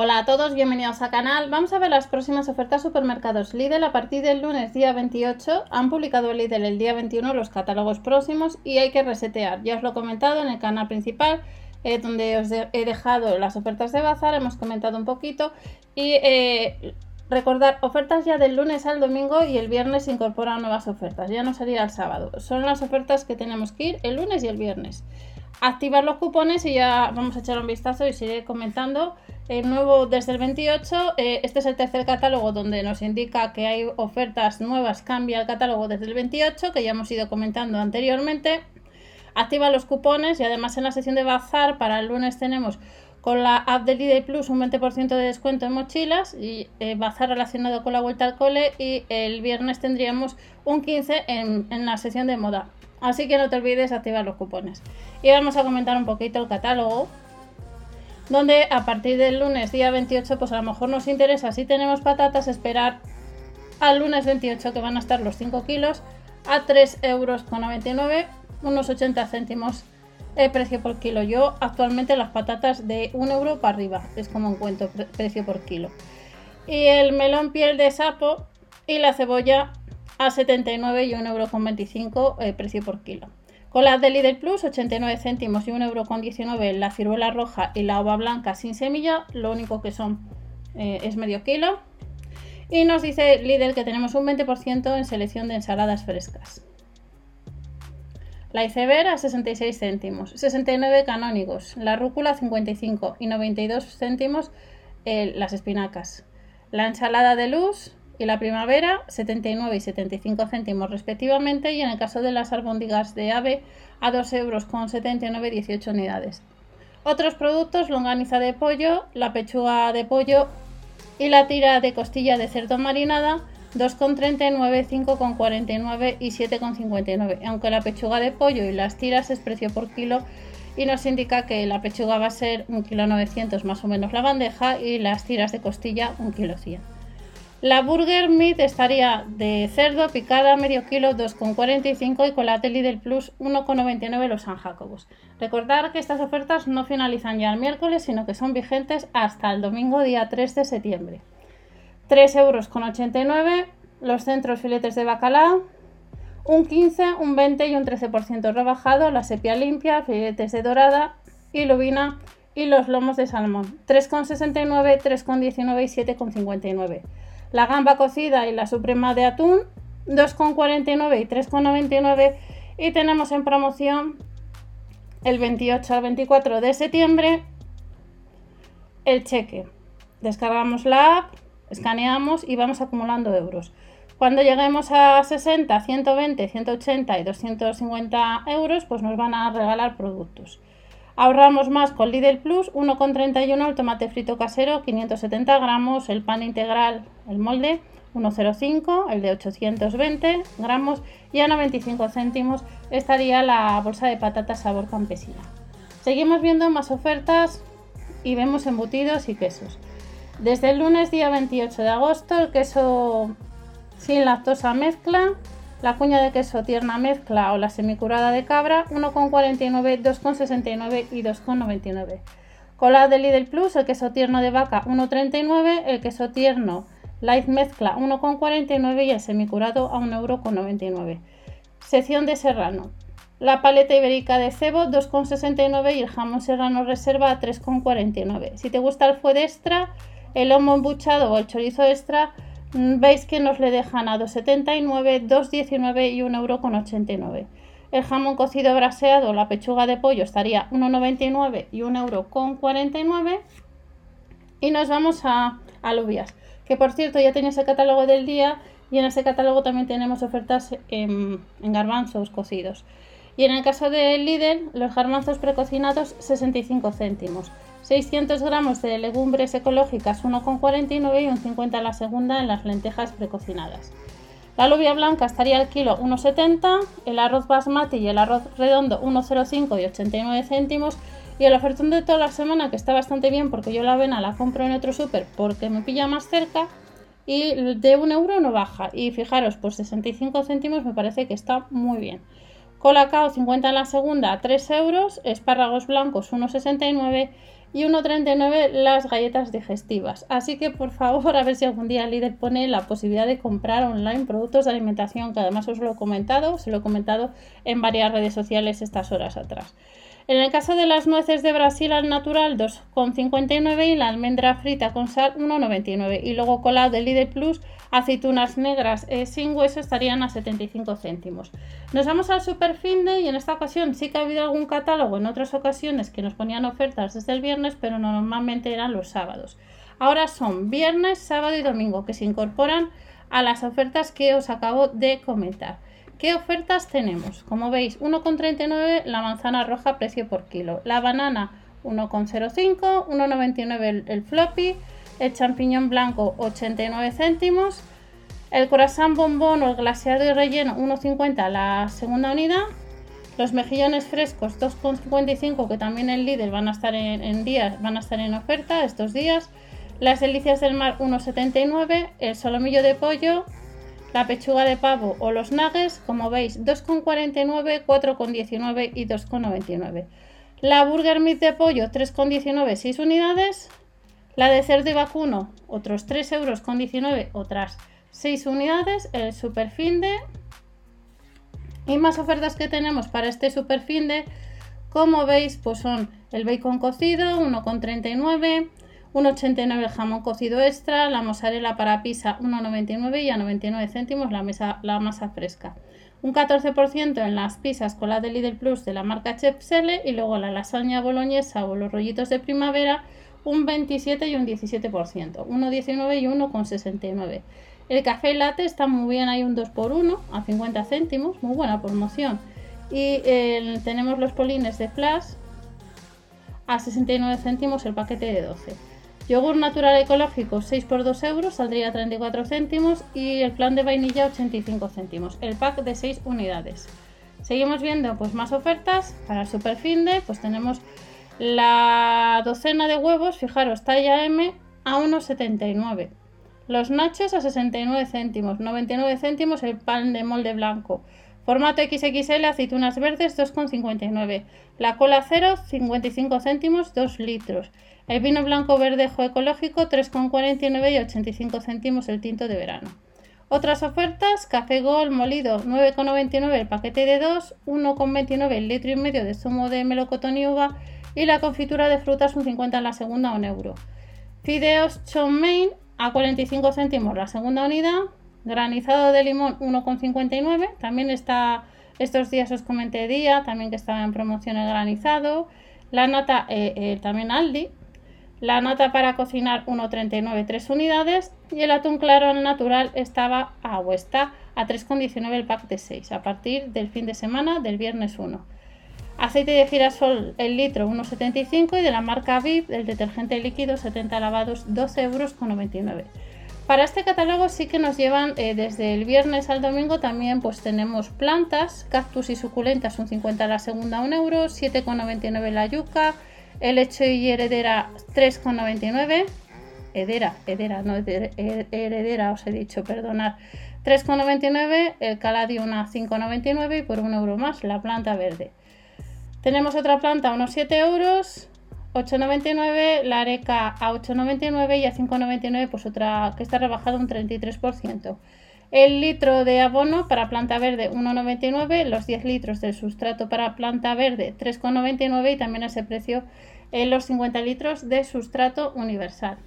Hola a todos, bienvenidos al canal. Vamos a ver las próximas ofertas supermercados Lidl a partir del lunes día 28. Han publicado Lidl el día 21 los catálogos próximos y hay que resetear. Ya os lo he comentado en el canal principal, eh, donde os he dejado las ofertas de bazar, hemos comentado un poquito y eh, recordar ofertas ya del lunes al domingo y el viernes se incorporan nuevas ofertas. Ya no sería el sábado. Son las ofertas que tenemos que ir el lunes y el viernes activar los cupones y ya vamos a echar un vistazo y seguiré comentando. El nuevo desde el 28, eh, este es el tercer catálogo donde nos indica que hay ofertas nuevas, cambia el catálogo desde el 28, que ya hemos ido comentando anteriormente. Activa los cupones y además en la sesión de bazar para el lunes tenemos con la app de Lidl Plus un 20% de descuento en mochilas y eh, bazar relacionado con la vuelta al cole y el viernes tendríamos un 15 en, en la sesión de moda. Así que no te olvides activar los cupones. Y vamos a comentar un poquito el catálogo. Donde a partir del lunes día 28, pues a lo mejor nos interesa si tenemos patatas, esperar al lunes 28 que van a estar los 5 kilos a 3,99 euros, unos 80 céntimos el precio por kilo. Yo actualmente las patatas de 1 euro para arriba es como encuentro precio por kilo. Y el melón piel de sapo y la cebolla a 79 y 1,25€ eh, precio por kilo. Con las de Lidl Plus, 89 céntimos y 1,19€ la ciruela roja y la ova blanca sin semilla, lo único que son eh, es medio kilo. Y nos dice Lidl que tenemos un 20% en selección de ensaladas frescas. La iceberg a 66 céntimos, 69 canónigos, la rúcula 55 y 92 céntimos eh, las espinacas. La ensalada de luz y la primavera 79 y 75 céntimos respectivamente y en el caso de las albóndigas de ave a 2 euros con 79 18 unidades. Otros productos, longaniza de pollo, la pechuga de pollo y la tira de costilla de cerdo marinada 2,39, 5,49 y 7,59. Aunque la pechuga de pollo y las tiras es precio por kilo y nos indica que la pechuga va a ser 1,900 kg más o menos la bandeja y las tiras de costilla 1,100 kg. La burger meat estaría de cerdo picada medio kilo 2,45 y con la teli del plus 1,99 los San Jacobos. Recordar que estas ofertas no finalizan ya el miércoles, sino que son vigentes hasta el domingo día 3 de septiembre. 3,89 euros los centros filetes de bacalao, un 15, un 20 y un 13% rebajado, la sepia limpia, filetes de dorada y lubina y los lomos de salmón, 3,69, 3,19 y 7,59 la gamba cocida y la suprema de atún 2,49 y 3,99 y tenemos en promoción el 28 al 24 de septiembre el cheque. Descargamos la app, escaneamos y vamos acumulando euros. Cuando lleguemos a 60, 120, 180 y 250 euros, pues nos van a regalar productos. Ahorramos más con Lidl Plus, 1,31 el tomate frito casero, 570 gramos, el pan integral, el molde, 1,05, el de 820 gramos y a 95 céntimos estaría la bolsa de patatas sabor campesina. Seguimos viendo más ofertas y vemos embutidos y quesos. Desde el lunes día 28 de agosto el queso sin lactosa mezcla la cuña de queso tierna mezcla o la semicurada de cabra 1,49, 2,69 y 2,99. Cola de Lidl Plus, el queso tierno de vaca 1,39, el queso tierno light mezcla 1,49 y el semicurado a 1,99€. Sección de serrano. La paleta ibérica de cebo 2,69 y el jamón serrano reserva a 3,49. Si te gusta el fuet extra, el lomo embuchado o el chorizo extra veis que nos le dejan a 2,79, 2,19 y 1,89€. El jamón cocido braseado, la pechuga de pollo estaría 1,99 y 1,49€. Y nos vamos a alubias, que por cierto ya tenéis el catálogo del día y en ese catálogo también tenemos ofertas en, en garbanzos cocidos. Y en el caso de Lidl, los garbanzos precocinados 65 céntimos. 600 gramos de legumbres ecológicas 1,49 y un 50 la segunda en las lentejas precocinadas. La alubia blanca estaría al kilo 1,70, el arroz basmati y el arroz redondo 1,05 y 89 céntimos y el ofertón de toda la semana que está bastante bien porque yo la avena la compro en otro súper porque me pilla más cerca y de un euro no baja y fijaros por 65 céntimos me parece que está muy bien. Colacao 50 en la segunda 3 euros, espárragos blancos 1,69 y 1,39 las galletas digestivas. Así que por favor a ver si algún día Lidl pone la posibilidad de comprar online productos de alimentación, que además os lo he comentado, se lo he comentado en varias redes sociales estas horas atrás. En el caso de las nueces de Brasil al natural 2,59 y la almendra frita con sal 1,99 y luego colado de Lidl Plus aceitunas negras eh, sin hueso estarían a 75 céntimos. Nos vamos al Superfinde y en esta ocasión sí que ha habido algún catálogo en otras ocasiones que nos ponían ofertas desde el viernes pero normalmente eran los sábados. Ahora son viernes, sábado y domingo que se incorporan a las ofertas que os acabo de comentar. ¿Qué ofertas tenemos? Como veis, 1,39 la manzana roja precio por kilo, la banana 1,05, 1,99 el, floppy, el champiñón blanco 89 céntimos, el croissant bombón o el glaseado y relleno 1,50 la segunda unidad, los mejillones frescos 2,55 que también en Lidl van a estar en, días, van a estar en oferta estos días, las delicias del mar 1,79, el solomillo de pollo la pechuga de pavo o los nuggets, como veis, 2,49, 4,19 y 2,99. La burger meat de pollo, 3,19, 6 unidades. La de cerdo y vacuno, otros 3 euros con 19, otras 6 unidades. El super finde. Y más ofertas que tenemos para este super finde, como veis, pues son el bacon cocido, 1,39 1,89 el jamón cocido extra, la mozzarella para pizza 1,99 y a 99 céntimos la, la masa fresca. Un 14% en las pizzas con la de Lidl Plus de la marca Chepsele y luego la lasaña boloñesa o los rollitos de primavera un 27 y un 17%, 1,19 y 1,69. El café latte está muy bien, hay un 2x1 a 50 céntimos, muy buena promoción. Y tenemos los polines de flash a 69 céntimos el paquete de 12. Yogur natural ecológico 6 por 2 euros, saldría 34 céntimos y el plan de vainilla 85 céntimos, el pack de 6 unidades. Seguimos viendo pues más ofertas para el super finde, pues tenemos la docena de huevos, fijaros, talla M a 1,79. Los nachos a 69 céntimos, 99 céntimos el pan de molde blanco. Formato XXL, aceitunas verdes 2,59. La cola 0, 55 céntimos, 2 litros. El vino blanco verdejo ecológico 3,49 y 85 céntimos el tinto de verano. Otras ofertas, café Gol molido 9,99 el paquete de 2, 1,29 el litro y medio de zumo de melocotón y uva y la confitura de frutas un 50 en la segunda, un euro. Fideos chow mein a 45 céntimos la segunda unidad. Granizado de limón 1,59. También está, estos días os comenté día, también que estaba en promoción el granizado. La nata eh, eh, también Aldi la nata para cocinar 1,39 3 unidades y el atún claro natural estaba a a 3,19 el pack de 6 a partir del fin de semana del viernes 1. Aceite de girasol el litro 1,75 y de la marca VIP el detergente líquido 70 lavados 12 euros con 99. Para este catálogo sí que nos llevan eh, desde el viernes al domingo también pues tenemos plantas, cactus y suculentas un 50 la segunda 1 euro, 7,99 la yuca, el hecho y heredera 3,99. Hedera, hedera, no heredera, os he dicho, perdonad. 3,99, el caladium a 5,99 y por un euro más la planta verde. Tenemos otra planta unos 7 euros, 8,99, la areca a 8,99 y a 5,99 pues otra que está rebajada un 33%. El litro de abono para planta verde 1,99, los 10 litros del sustrato para planta verde 3,99 y también ese precio en los 50 litros de sustrato universal.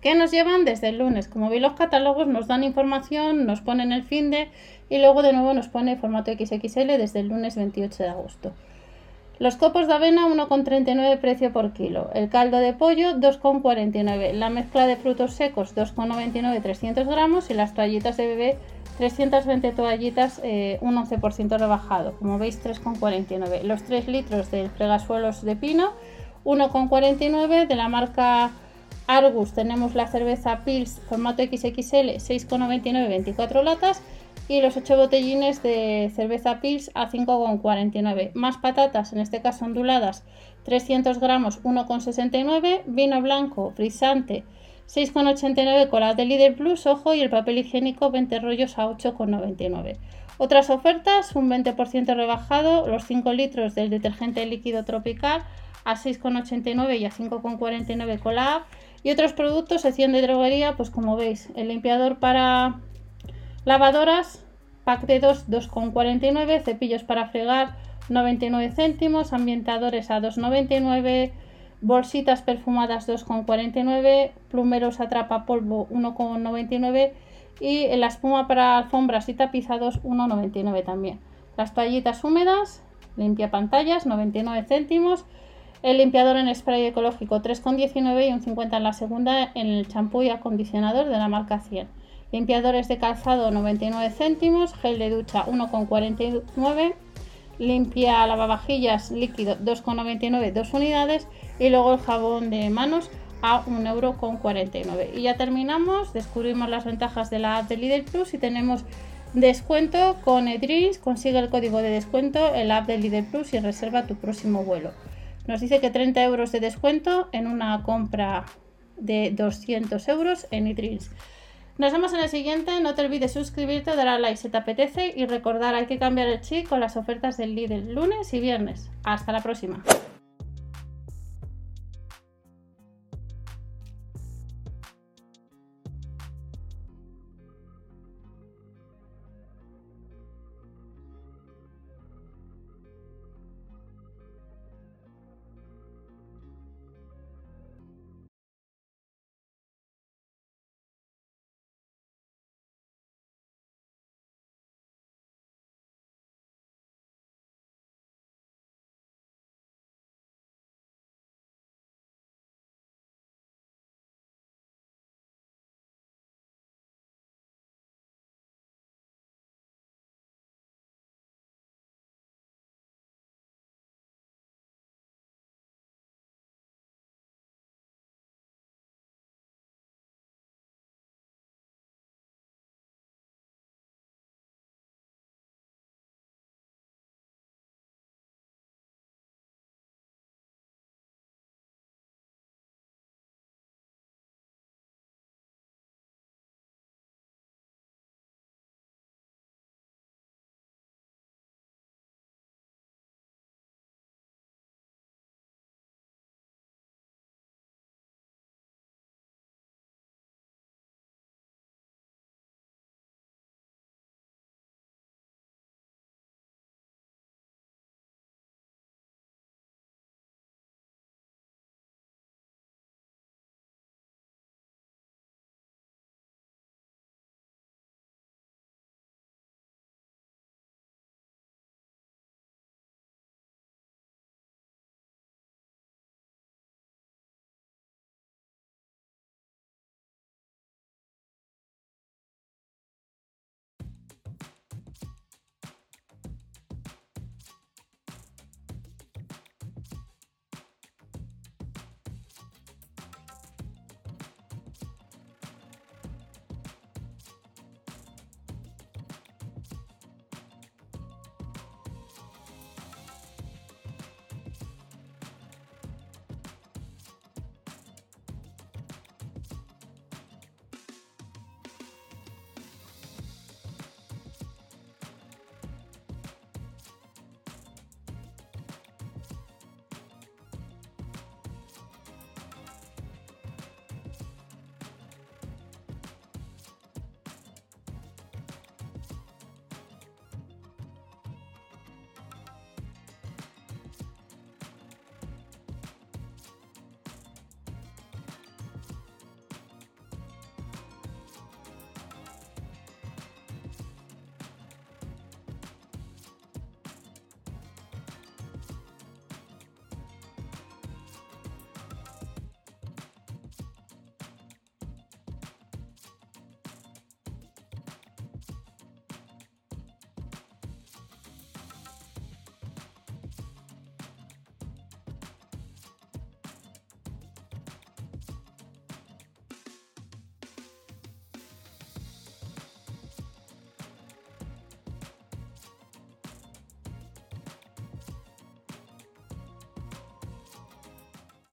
Que nos llevan desde el lunes. Como veis los catálogos nos dan información, nos ponen el fin de y luego de nuevo nos pone formato XXL desde el lunes 28 de agosto. Los copos de avena 1,39 precio por kilo. El caldo de pollo 2,49. La mezcla de frutos secos 2,99 300 gramos y las toallitas de bebé 320 toallitas eh, un 11% rebajado. Como veis 3,49. Los 3 litros de fregasuelos de pino 1,49 de la marca Argus tenemos la cerveza Pils formato XXL 6,99 24 latas y los 8 botellines de cerveza Pils a 5,49. Más patatas, en este caso onduladas, 300 gramos, 1,69. Vino blanco, frisante, 6,89 con la de Líder Plus, ojo, y el papel higiénico 20 rollos a 8,99. Otras ofertas, un 20% rebajado, los 5 litros del detergente líquido tropical a 6,89 y a 5,49 con la. Y otros productos, sección de droguería, pues como veis, el limpiador para lavadoras, pack de 2, 2,49, cepillos para fregar, 99 céntimos, ambientadores a 2,99, bolsitas perfumadas 2,49, plumeros atrapa polvo 1,99 y la espuma para alfombras y tapizados 1,99 también. Las toallitas húmedas, limpia pantallas 99 céntimos, el limpiador en spray ecológico 3,19 y un 50 en la segunda en el champú y acondicionador de la marca 100. Limpiadores de calzado 99 céntimos, gel de ducha 1,49 limpia lavavajillas líquido 2,99 2 unidades y luego el jabón de manos a 1,49€. Y ya terminamos, descubrimos las ventajas de la app de Lidl Plus y tenemos descuento con Edreams, consigue el código de descuento en la app de Lidl Plus y reserva tu próximo vuelo. Nos dice que 30 euros de descuento en una compra de 200 euros en Edreams. Nos vemos en el siguiente. No te olvides suscribirte, dar a like si te apetece y recordar hay que cambiar el chip con las ofertas del Lidl lunes y viernes. Hasta la próxima.